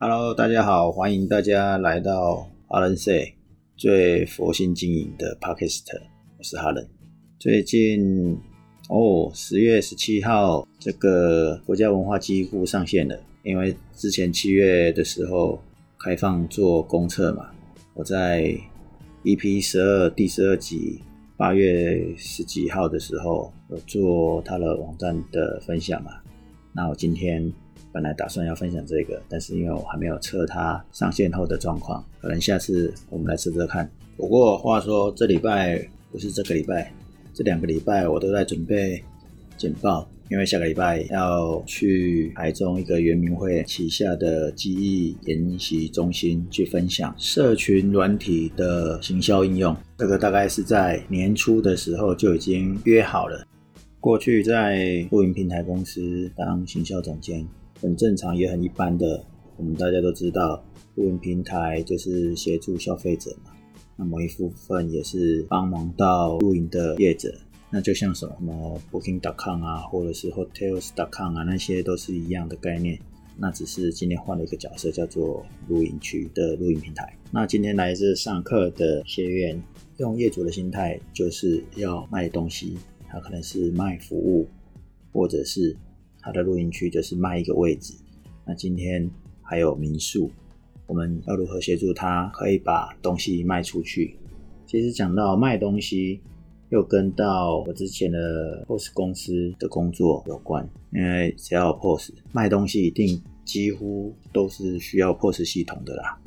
Hello，大家好，欢迎大家来到哈伦 C 最佛心经营的 Podcast，我是哈伦。最近哦，十月十七号，这个国家文化机库上线了。因为之前七月的时候开放做公测嘛，我在 EP 十二第十二集八月十几号的时候有做他的网站的分享嘛。那我今天。本来打算要分享这个，但是因为我还没有测它上线后的状况，可能下次我们来测测看。不过话说，这礼拜不是这个礼拜，这两个礼拜我都在准备简报，因为下个礼拜要去台中一个原民会旗下的记忆研习中心去分享社群软体的行销应用。这个大概是在年初的时候就已经约好了。过去在露营平台公司当行销总监。很正常，也很一般的。我们大家都知道，露营平台就是协助消费者嘛。那某一部分也是帮忙到露营的业者。那就像什么，什么 Booking.com 啊，或者是 Hotels.com 啊，那些都是一样的概念。那只是今天换了一个角色，叫做露营区的露营平台。那今天来自上课的学员，用业主的心态，就是要卖东西。他可能是卖服务，或者是。他的露营区就是卖一个位置，那今天还有民宿，我们要如何协助他可以把东西卖出去？其实讲到卖东西，又跟到我之前的 POS 公司的工作有关，因为只要 POS 卖东西，一定几乎都是需要 POS 系统的啦，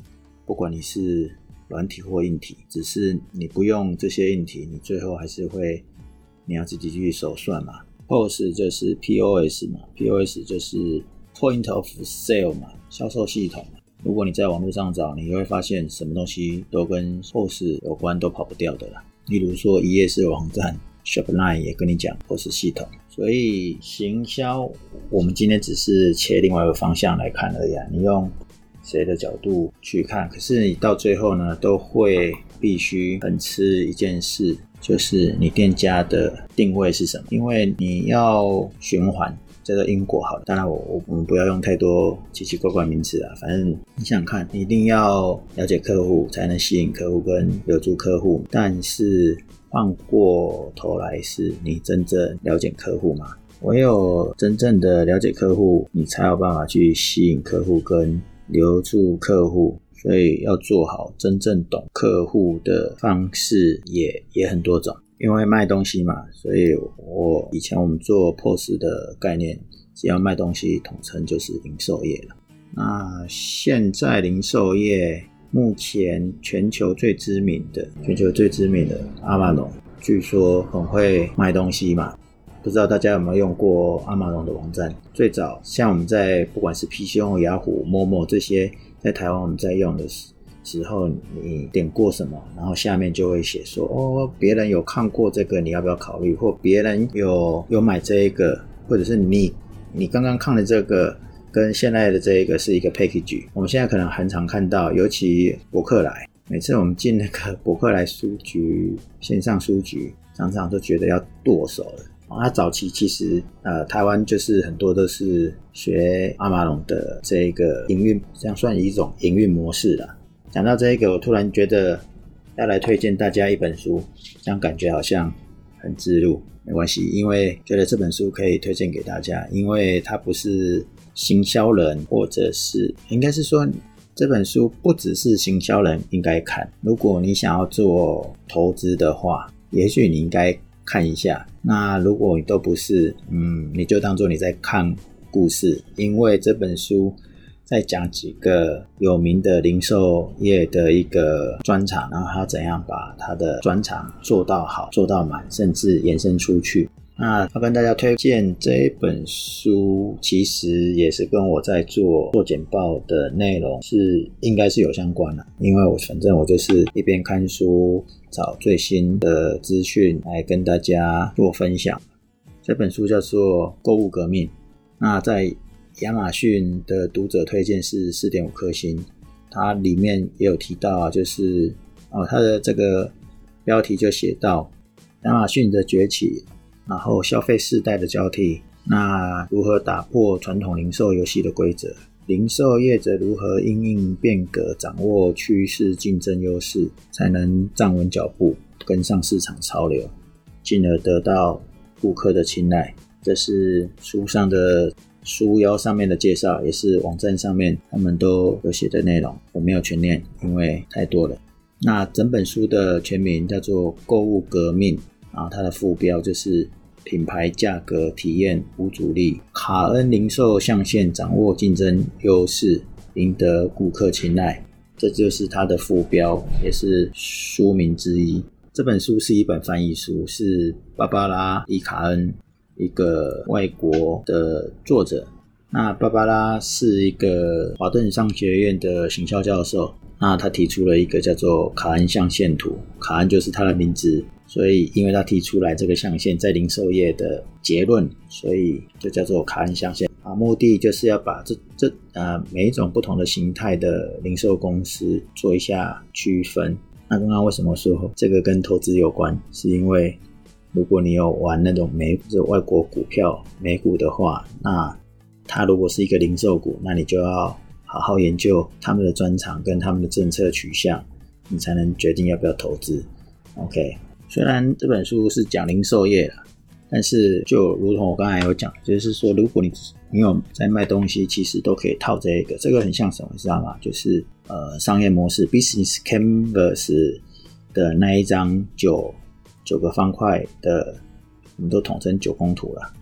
不管你是软体或硬体，只是你不用这些硬体，你最后还是会你要自己去手算嘛。POS 就是 POS 嘛，POS 就是 Point of Sale 嘛，销售系统。如果你在网络上找，你会发现什么东西都跟 POS 有关，都跑不掉的啦。例如说一页式网站，Shopline 也跟你讲 POS 系统。所以行销，我们今天只是切另外一个方向来看而已啊。你用谁的角度去看，可是你到最后呢，都会必须很吃一件事。就是你店家的定位是什么？因为你要循环这个因果好了。当然我，我我们不要用太多奇奇怪怪名词啊。反正你想看，一定要了解客户，才能吸引客户跟留住客户。但是换过头来，是你真正了解客户吗？唯有真正的了解客户，你才有办法去吸引客户跟留住客户。所以要做好真正懂客户的方式也也很多种，因为卖东西嘛，所以我以前我们做 POS 的概念，只要卖东西统称就是零售业了。那现在零售业目前全球最知名的，全球最知名的 Amazon，据说很会卖东西嘛，不知道大家有没有用过 Amazon 的网站？最早像我们在不管是 PC 用雅虎、陌陌这些。在台湾我们在用的时时候，你点过什么，然后下面就会写说，哦，别人有看过这个，你要不要考虑？或别人有有买这一个，或者是你你刚刚看的这个跟现在的这一个是一个 package。我们现在可能很常看到，尤其博客来，每次我们进那个博客来书局线上书局，常常都觉得要剁手了。它早期其实，呃，台湾就是很多都是学阿玛龙的这一个营运，这样算一种营运模式啦。讲到这一个，我突然觉得要来推荐大家一本书，这样感觉好像很自入，没关系，因为觉得这本书可以推荐给大家，因为它不是行销人，或者是应该是说这本书不只是行销人应该看，如果你想要做投资的话，也许你应该。看一下，那如果你都不是，嗯，你就当做你在看故事，因为这本书在讲几个有名的零售业的一个专场，然后他怎样把他的专场做到好，做到满，甚至延伸出去。那要跟大家推荐这一本书，其实也是跟我在做做简报的内容是应该是有相关的，因为我反正我就是一边看书，找最新的资讯来跟大家做分享。这本书叫做《购物革命》，那在亚马逊的读者推荐是四点五颗星，它里面也有提到啊，就是哦，它的这个标题就写到亚马逊的崛起。然后消费世代的交替，那如何打破传统零售游戏的规则？零售业者如何因应变革，掌握趋势竞争优势，才能站稳脚步，跟上市场潮流，进而得到顾客的青睐。这是书上的书腰上面的介绍，也是网站上面他们都有写的内容。我没有全念，因为太多了。那整本书的全名叫做《购物革命》，啊它的副标就是“品牌价格体验无阻力，卡恩零售象限掌握竞争优势，赢得顾客青睐”。这就是它的副标，也是书名之一。这本书是一本翻译书，是芭芭拉·伊卡恩。一个外国的作者，那芭芭拉是一个华顿商学院的行销教授，那他提出了一个叫做卡恩象限图，卡恩就是他的名字，所以因为他提出来这个象限在零售业的结论，所以就叫做卡恩象限啊，目的就是要把这这呃每一种不同的形态的零售公司做一下区分。那刚刚为什么说这个跟投资有关？是因为如果你有玩那种美就外国股票美股的话，那它如果是一个零售股，那你就要好好研究他们的专长跟他们的政策取向，你才能决定要不要投资。OK，虽然这本书是讲零售业的，但是就如同我刚才有讲，就是说如果你你有在卖东西，其实都可以套这个。这个很像什么，知道吗？就是呃商业模式 Business Canvas 的那一张九。九个方块的，我们都统称九宫图了。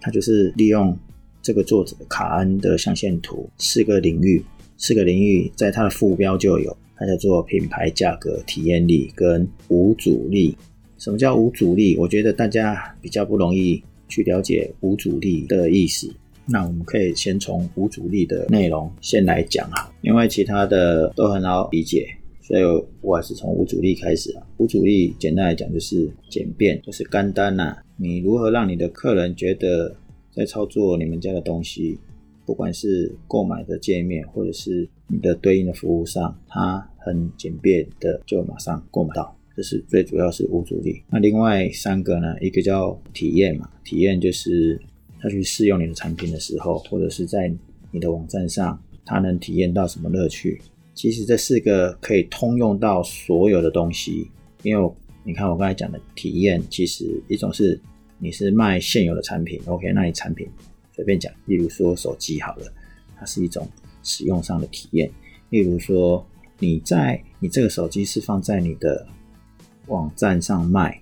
它就是利用这个作者卡恩的象限图，四个领域，四个领域在它的副标就有，它叫做品牌、价格、体验力跟无阻力。什么叫无阻力？我觉得大家比较不容易去了解无阻力的意思。那我们可以先从无阻力的内容先来讲啊，因为其他的都很好理解。所以我还是从无阻力开始啊。无阻力简单来讲就是简便，就是干单呐。你如何让你的客人觉得在操作你们家的东西，不管是购买的界面或者是你的对应的服务上，它很简便的就马上购买到，这是最主要是无阻力。那另外三个呢，一个叫体验嘛，体验就是他去试用你的产品的时候，或者是在你的网站上，他能体验到什么乐趣。其实这四个可以通用到所有的东西，因为你看我刚才讲的体验，其实一种是你是卖现有的产品，OK，那你产品随便讲，例如说手机好了，它是一种使用上的体验。例如说你在你这个手机是放在你的网站上卖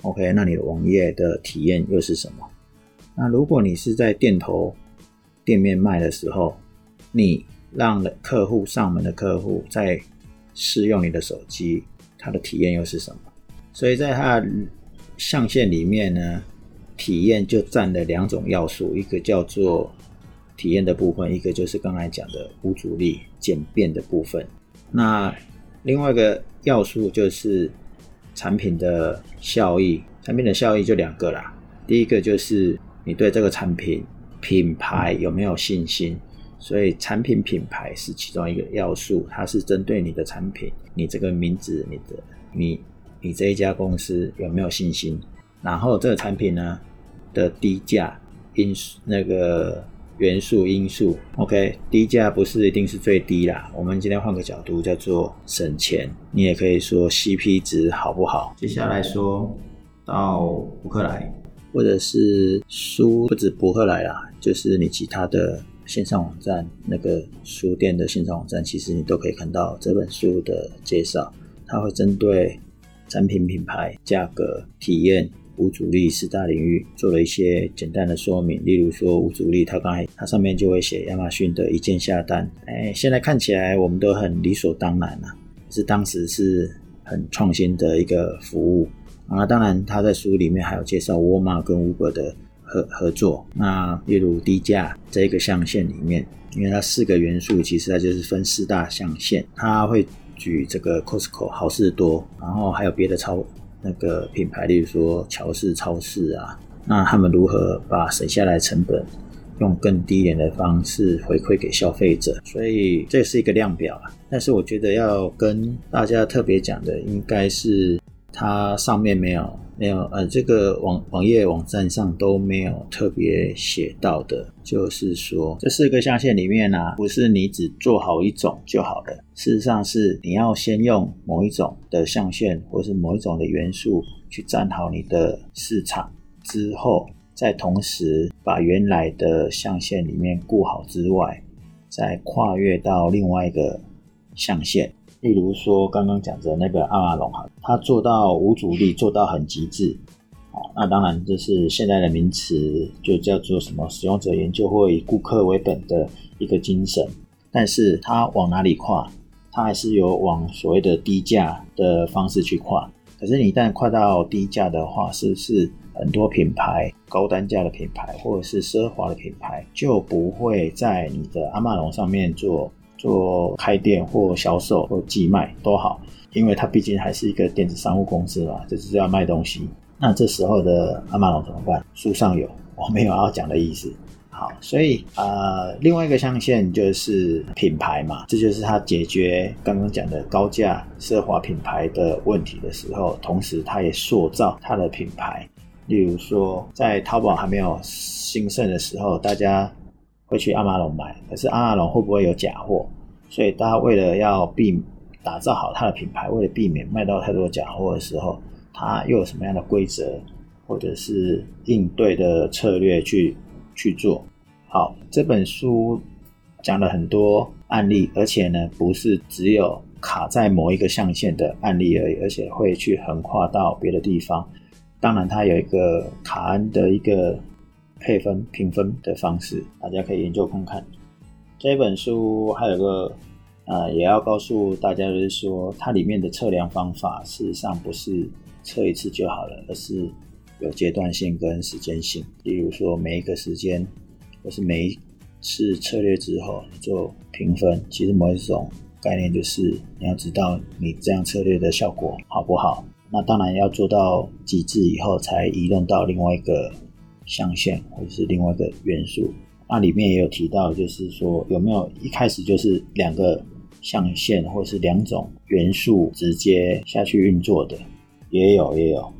，OK，那你的网页的体验又是什么？那如果你是在店头店面卖的时候，你让的客户上门的客户在试用你的手机，他的体验又是什么？所以在它象限里面呢，体验就占了两种要素，一个叫做体验的部分，一个就是刚才讲的无阻力、简便的部分。那另外一个要素就是产品的效益，产品的效益就两个啦。第一个就是你对这个产品品牌有没有信心？所以产品品牌是其中一个要素，它是针对你的产品，你这个名字，你的你你这一家公司有没有信心？然后这个产品呢的低价因素那个元素因素，OK，低价不是一定是最低啦。我们今天换个角度叫做省钱，你也可以说 CP 值好不好？接下来说到博客来，或者是书不止博客来啦，就是你其他的。线上网站那个书店的线上网站，其实你都可以看到这本书的介绍。它会针对产品、品牌、价格、体验、无阻力四大领域做了一些简单的说明。例如说无阻力，它刚才它上面就会写亚马逊的一键下单。哎，现在看起来我们都很理所当然了，是当时是很创新的一个服务啊。当然，它在书里面还有介绍沃尔玛跟 Uber 的。合合作，那例如低价这个象限里面，因为它四个元素，其实它就是分四大象限。它会举这个 Costco 好事多，然后还有别的超那个品牌，例如说乔氏超市啊，那他们如何把省下来成本用更低廉的方式回馈给消费者？所以这是一个量表啊。但是我觉得要跟大家特别讲的，应该是它上面没有没有，呃，这个网网页网站上都没有特别写到的，就是说这四个象限里面啊，不是你只做好一种就好了，事实上是你要先用某一种的象限或是某一种的元素去站好你的市场，之后再同时把原来的象限里面顾好之外，再跨越到另外一个象限。例如说，刚刚讲的那个阿玛龙哈，它做到无阻力，做到很极致，哦，那当然这是现在的名词，就叫做什么使用者研究或以顾客为本的一个精神。但是它往哪里跨？它还是有往所谓的低价的方式去跨。可是你一旦跨到低价的话，是不是很多品牌高单价的品牌或者是奢华的品牌就不会在你的阿玛龙上面做？做开店或销售或寄卖都好，因为它毕竟还是一个电子商务公司嘛，就是要卖东西。那这时候的阿玛龙怎么办？书上有，我没有要讲的意思。好，所以呃，另外一个象限就是品牌嘛，这就是它解决刚刚讲的高价奢华品牌的问题的时候，同时它也塑造它的品牌。例如说，在淘宝还没有兴盛的时候，大家。会去阿玛龙买，可是阿玛龙会不会有假货？所以大家为了要避打造好它的品牌，为了避免卖到太多假货的时候，它又有什么样的规则或者是应对的策略去去做？好，这本书讲了很多案例，而且呢，不是只有卡在某一个象限的案例而已，而且会去横跨到别的地方。当然，它有一个卡恩的一个。配分评分的方式，大家可以研究看看。这本书还有个呃，也要告诉大家，就是说它里面的测量方法，事实上不是测一次就好了，而是有阶段性跟时间性。例如说，每一个时间或是每一次策略之后做评分，其实某一种概念就是你要知道你这样策略的效果好不好。那当然要做到极致以后，才移动到另外一个。象限或者是另外一个元素，那里面也有提到，就是说有没有一开始就是两个象限或者是两种元素直接下去运作的，也有也有。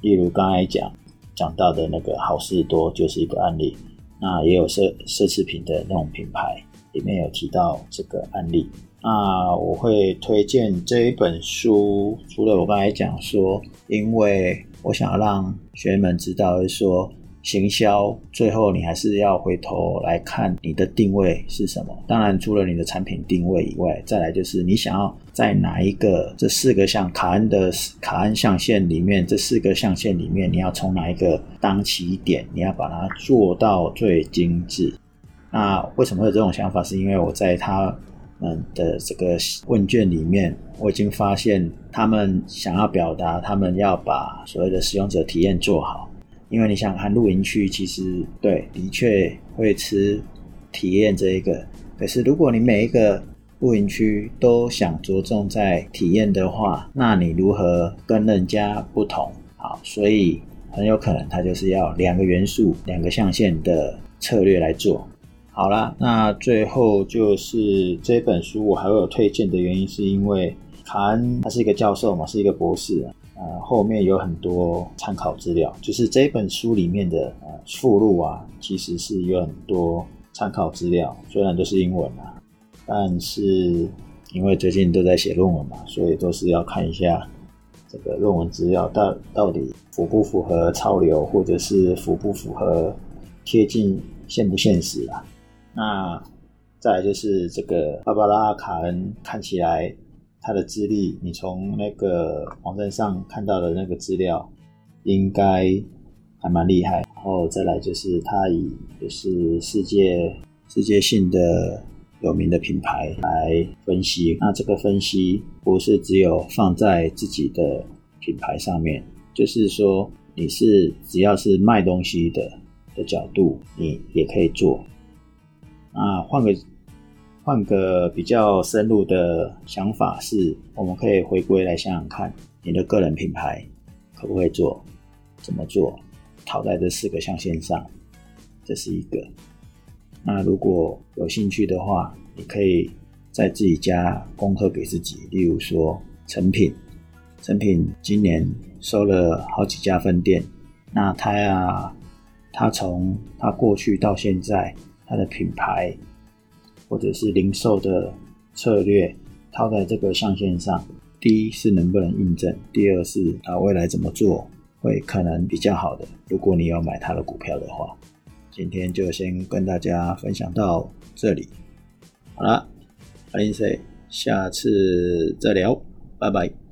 例如刚才讲讲到的那个好事多就是一个案例，那也有奢奢侈品的那种品牌，里面有提到这个案例。那我会推荐这一本书，除了我刚才讲说，因为我想要让学员们知道，就是说。行销最后你还是要回头来看你的定位是什么。当然，除了你的产品定位以外，再来就是你想要在哪一个这四个像卡恩的卡恩象限里面，这四个象限里面，你要从哪一个当起点，你要把它做到最精致。那为什么会有这种想法？是因为我在他们的这个问卷里面，我已经发现他们想要表达，他们要把所谓的使用者体验做好。因为你想看露营区，其实对，的确会吃体验这一个。可是如果你每一个露营区都想着重在体验的话，那你如何跟人家不同？好，所以很有可能它就是要两个元素、两个象限的策略来做。好啦，那最后就是这本书我还会有推荐的原因，是因为卡恩他是一个教授嘛，是一个博士啊。呃，后面有很多参考资料，就是这本书里面的呃附录啊，其实是有很多参考资料，虽然都是英文啊，但是因为最近都在写论文嘛，所以都是要看一下这个论文资料到到底符不符合潮流，或者是符不符合贴近现不现实啊。那再就是这个芭芭拉卡恩看起来。他的资历，你从那个网站上看到的那个资料，应该还蛮厉害。然后再来就是他以就是世界世界性的有名的品牌来分析。那这个分析不是只有放在自己的品牌上面，就是说你是只要是卖东西的的角度，你也可以做。那换个。换个比较深入的想法是，我们可以回归来想想看，你的个人品牌可不可以做？怎么做？套在这四个象限上，这是一个。那如果有兴趣的话，你可以在自己家功课给自己，例如说成品，诚品今年收了好几家分店，那他呀，他从他过去到现在，他的品牌或者是零售的策略套在这个象限上，第一是能不能印证，第二是它未来怎么做会可能比较好的。如果你要买它的股票的话，今天就先跟大家分享到这里。好了，阿林 Sir，下次再聊，拜拜。